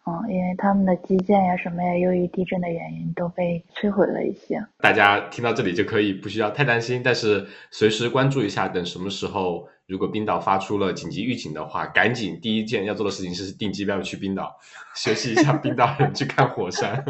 嗯，因为他们的基建呀什么呀，由于地震的原因都被摧毁了一些。大家听到这里就可以不需要太担心，但是随时关注一下，等什么时候如果冰岛发出了紧急预警的话，赶紧第一件要做的事情是订机票去冰岛，学习一下冰岛人去看火山，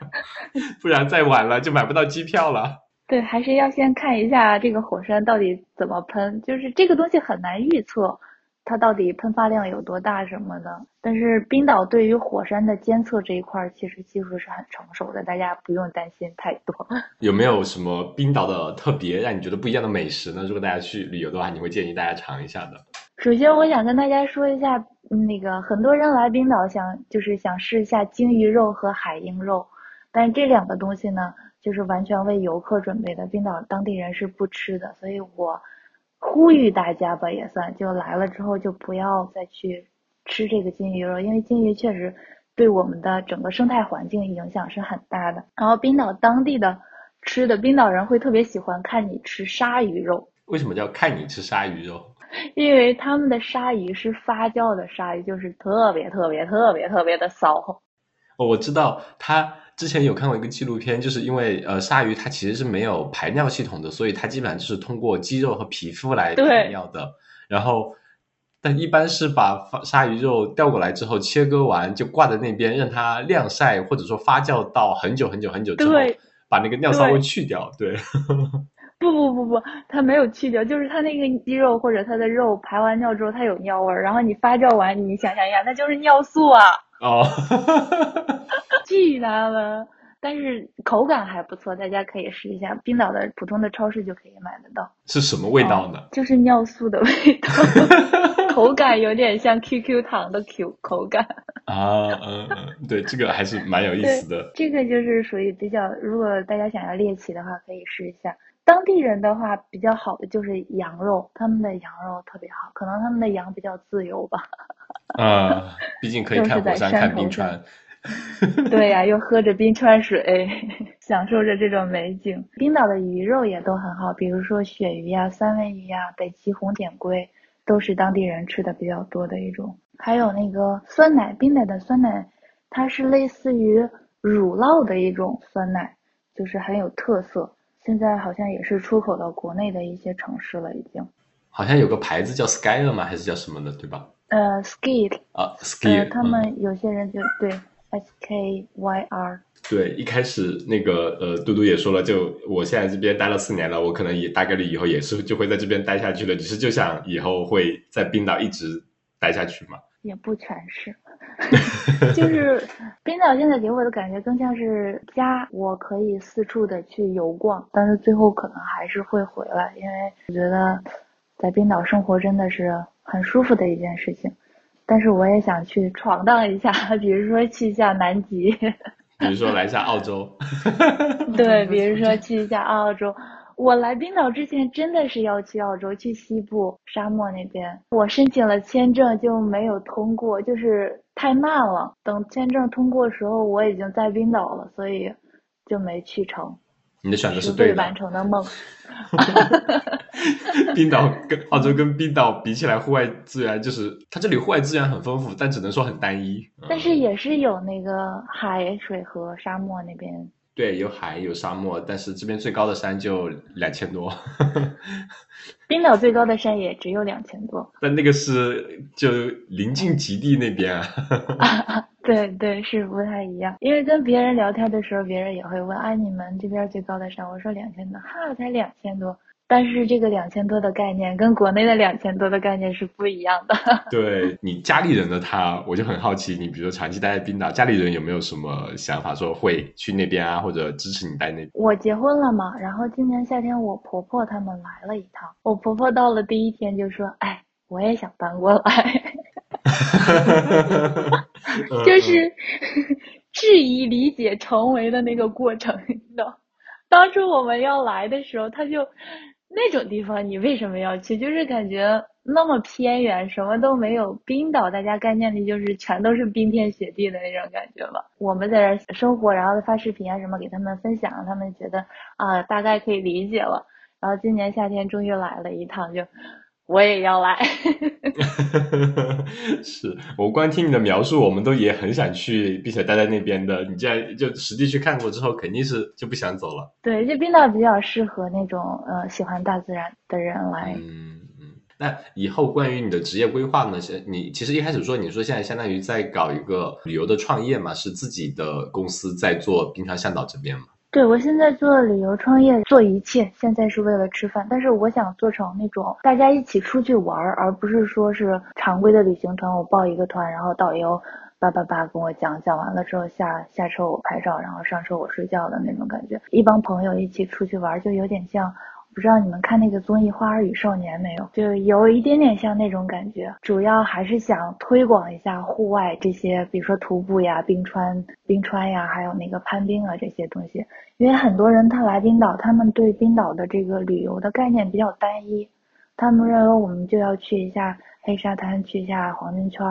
不然再晚了就买不到机票了。对，还是要先看一下这个火山到底怎么喷，就是这个东西很难预测。它到底喷发量有多大什么的？但是冰岛对于火山的监测这一块，其实技术是很成熟的，大家不用担心太多。有没有什么冰岛的特别让你觉得不一样的美食呢？如果大家去旅游的话，你会建议大家尝一下的。首先，我想跟大家说一下，那个很多人来冰岛想就是想试一下鲸鱼肉和海鹰肉，但是这两个东西呢，就是完全为游客准备的，冰岛当地人是不吃的，所以我。呼吁大家吧，也算就来了之后就不要再去吃这个金鱼肉，因为金鱼确实对我们的整个生态环境影响是很大的。然后冰岛当地的吃的，冰岛人会特别喜欢看你吃鲨鱼肉。为什么叫看你吃鲨鱼肉？因为他们的鲨鱼是发酵的鲨鱼，就是特别特别特别特别的骚。哦，我知道它。之前有看过一个纪录片，就是因为呃鲨鱼它其实是没有排尿系统的，所以它基本上就是通过肌肉和皮肤来排尿的。然后，但一般是把鲨鱼肉调过来之后切割完就挂在那边，让它晾晒或者说发酵到很久很久很久之后，把那个尿骚味去掉。对，不不不不，它没有去掉，就是它那个肌肉或者它的肉排完尿之后它有尿味儿，然后你发酵完，你想象一下，那就是尿素啊。哦。巨大了，但是口感还不错，大家可以试一下。冰岛的普通的超市就可以买得到。是什么味道呢？就是尿素的味道，口感有点像 QQ 糖的 Q 口感。啊，嗯嗯，对，这个还是蛮有意思的。这个就是属于比较，如果大家想要猎奇的话，可以试一下。当地人的话，比较好的就是羊肉，他们的羊肉特别好，可能他们的羊比较自由吧。啊，毕竟可以看火山、看冰川。对呀，又喝着冰川水，享受着这种美景。冰岛的鱼肉也都很好，比如说鳕鱼呀、三文鱼呀、北极红点龟，都是当地人吃的比较多的一种。还有那个酸奶，冰岛的酸奶，它是类似于乳酪的一种酸奶，就是很有特色。现在好像也是出口到国内的一些城市了，已经。好像有个牌子叫 Skyer 吗？还是叫什么的，对吧？呃，ski，啊呃，，Ski，他们有些人就对 S K Y R，对，一开始那个呃，嘟嘟也说了，就我现在这边待了四年了，我可能也大概率以后也是就会在这边待下去了，只是就想以后会在冰岛一直待下去嘛。也不全是，就是冰岛现在给我的感觉更像是家，我可以四处的去游逛，但是最后可能还是会回来，因为我觉得在冰岛生活真的是很舒服的一件事情。但是我也想去闯荡一下，比如说去一下南极，比如说来一下澳洲，对，比如说去一下澳洲。我来冰岛之前真的是要去澳洲，去西部沙漠那边。我申请了签证就没有通过，就是太慢了。等签证通过的时候，我已经在冰岛了，所以就没去成。你的选择是对未完。成的梦。冰岛跟澳洲跟冰岛比起来，户外资源就是它这里户外资源很丰富，但只能说很单一。嗯但是也是有那个海水和沙漠那边。对，有海有沙漠，但是这边最高的山就两千多，冰岛最高的山也只有两千多。但那个是就临近极地那边啊。对对，是不太一样。因为跟别人聊天的时候，别人也会问：“啊，你们这边最高的山？”我说两千多，哈，才两千多。但是这个两千多的概念跟国内的两千多的概念是不一样的。对你家里人的他，我就很好奇，你比如说长期待在冰岛，家里人有没有什么想法，说会去那边啊，或者支持你待那边？我结婚了嘛，然后今年夏天我婆婆他们来了一趟，我婆婆到了第一天就说：“哎，我也想搬过来。”就是 质疑理解成为的那个过程，你知道？当初我们要来的时候，他就那种地方，你为什么要去？就是感觉那么偏远，什么都没有。冰岛大家概念里就是全都是冰天雪地的那种感觉吧。我们在这儿生活，然后发视频啊什么给他们分享，他们觉得啊大概可以理解了。然后今年夏天终于来了一趟，就我也要来。是我光听你的描述，我们都也很想去，并且待在那边的。你既然就实地去看过之后，肯定是就不想走了。对，这冰岛比较适合那种呃喜欢大自然的人来。嗯嗯。那以后关于你的职业规划呢？是你其实一开始说，你说现在相当于在搞一个旅游的创业嘛，是自己的公司在做冰川向导这边嘛？对，我现在做旅游创业，做一切，现在是为了吃饭。但是我想做成那种大家一起出去玩儿，而不是说是常规的旅行团，我报一个团，然后导游叭叭叭跟我讲，讲完了之后下下车我拍照，然后上车我睡觉的那种感觉。一帮朋友一起出去玩，就有点像。不知道你们看那个综艺《花儿与少年》没有？就有一点点像那种感觉。主要还是想推广一下户外这些，比如说徒步呀、冰川、冰川呀，还有那个攀冰啊这些东西。因为很多人他来冰岛，他们对冰岛的这个旅游的概念比较单一，他们认为我们就要去一下黑沙滩，去一下黄金圈，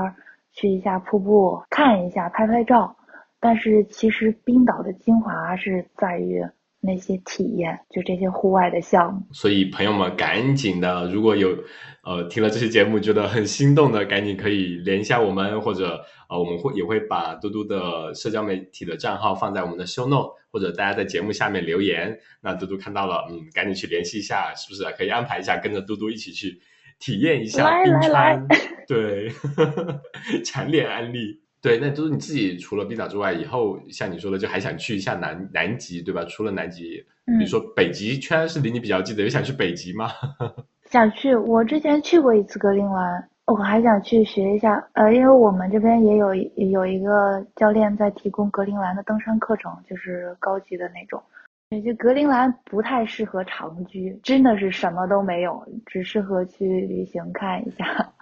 去一下瀑布，看一下，拍拍照。但是其实冰岛的精华是在于那些体验，就这些户外的项目。所以朋友们赶紧的，如果有呃听了这期节目觉得很心动的，赶紧可以联系一下我们，或者呃我们会也会把嘟嘟的社交媒体的账号放在我们的 show note，或者大家在节目下面留言，那嘟嘟看到了，嗯，赶紧去联系一下，是不是可以安排一下，跟着嘟嘟一起去体验一下冰来来川？对，强烈安利。对，那就是你自己除了冰岛之外，以后像你说的，就还想去一下南南极，对吧？除了南极，比如嗯说北极圈是离你比较近的，有想去北极吗？想去，我之前去过一次格陵兰，我还想去学一下。呃，因为我们这边也有有一个教练在提供格陵兰的登山课程，就是高级的那种。也，就格陵兰不太适合长居，真的是什么都没有，只适合去旅行看一下。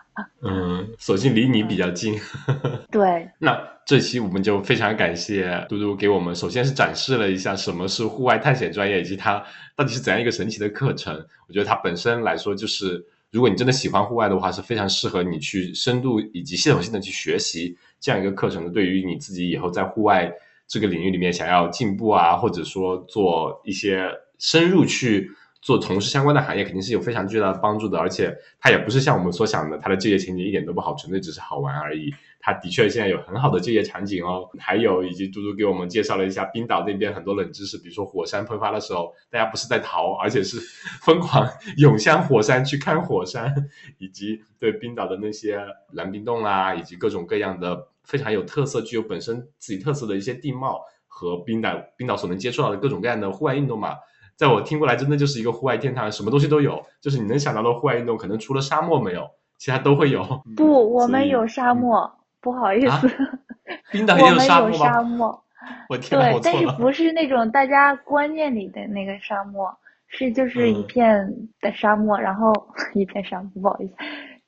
嗯，索性离你比较近。对，那这期我们就非常感谢嘟嘟给我们，首先是展示了一下什么是户外探险专业，以及它到底是怎样一个神奇的课程。我觉得它本身来说，就是如果你真的喜欢户外的话，是非常适合你去深度以及系统性的去学习这样一个课程的。对于你自己以后在户外这个领域里面想要进步啊，或者说做一些深入去。做从事相关的行业肯定是有非常巨大的帮助的，而且它也不是像我们所想的，它的就业前景一点都不好，纯粹只是好玩而已。它的确现在有很好的就业场景哦。还有以及嘟嘟给我们介绍了一下冰岛那边很多冷知识，比如说火山喷发的时候，大家不是在逃，而且是 疯狂涌向火山去看火山，以及对冰岛的那些蓝冰洞啊，以及各种各样的非常有特色、具有本身自己特色的一些地貌和冰岛冰岛所能接触到的各种各样的户外运动嘛。在我听过来，真的就是一个户外天堂，什么东西都有。就是你能想到的户外运动，可能除了沙漠没有，其他都会有。不，我们有沙漠，不好意思，冰岛也有沙漠吗？沙漠。我天对，但是不是那种大家观念里的那个沙漠，是就是一片的沙漠，然后一片沙漠，不好意思，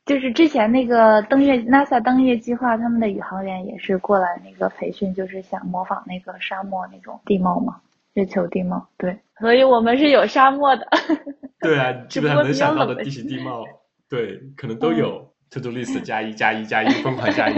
就是之前那个登月 NASA 登月计划，他们的宇航员也是过来那个培训，就是想模仿那个沙漠那种地貌嘛。月球地貌，对，所以我们是有沙漠的。对啊，基本上能想到的地形地貌，对，可能都有。To do list 加一加一加一，疯狂加一，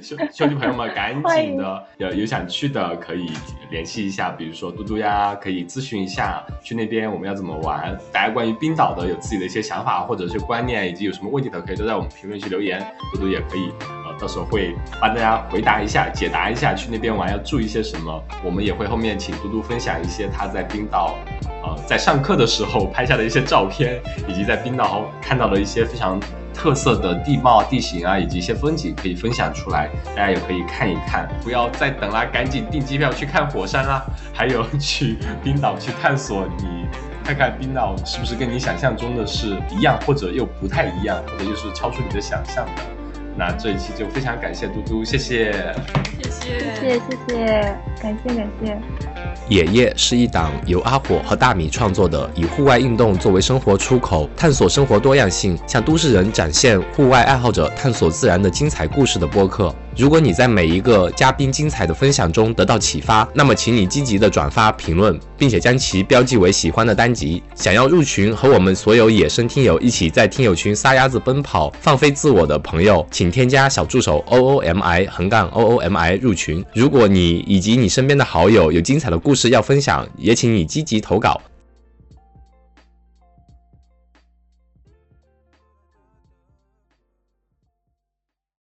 兄兄弟朋友们，赶紧的，有有想去的可以联系一下，比如说嘟嘟呀，可以咨询一下去那边我们要怎么玩。大家关于冰岛的有自己的一些想法或者是观念，以及有什么问题的，可以都在我们评论区留言，嘟嘟也可以，呃，到时候会帮大家回答一下，解答一下去那边玩要注意些什么。我们也会后面请嘟嘟分享一些他在冰岛，呃，在上课的时候拍下的一些照片，以及在冰岛看到的一些非常。特色的地貌、地形啊，以及一些风景可以分享出来，大家也可以看一看。不要再等啦，赶紧订机票去看火山啦！还有去冰岛去探索，你看看冰岛是不是跟你想象中的是一样，或者又不太一样，或者又是超出你的想象的。那这一期就非常感谢嘟嘟，谢谢，谢谢，谢谢，谢谢，感谢，感谢。野夜是一档由阿火和大米创作的，以户外运动作为生活出口，探索生活多样性，向都市人展现户外爱好者探索自然的精彩故事的播客。如果你在每一个嘉宾精彩的分享中得到启发，那么请你积极的转发评论，并且将其标记为喜欢的单集。想要入群和我们所有野生听友一起在听友群撒丫子奔跑、放飞自我的朋友，请添加小助手 O O M I 横杠 O O M I 入群。如果你以及你身边的好友有精彩的故事要分享，也请你积极投稿。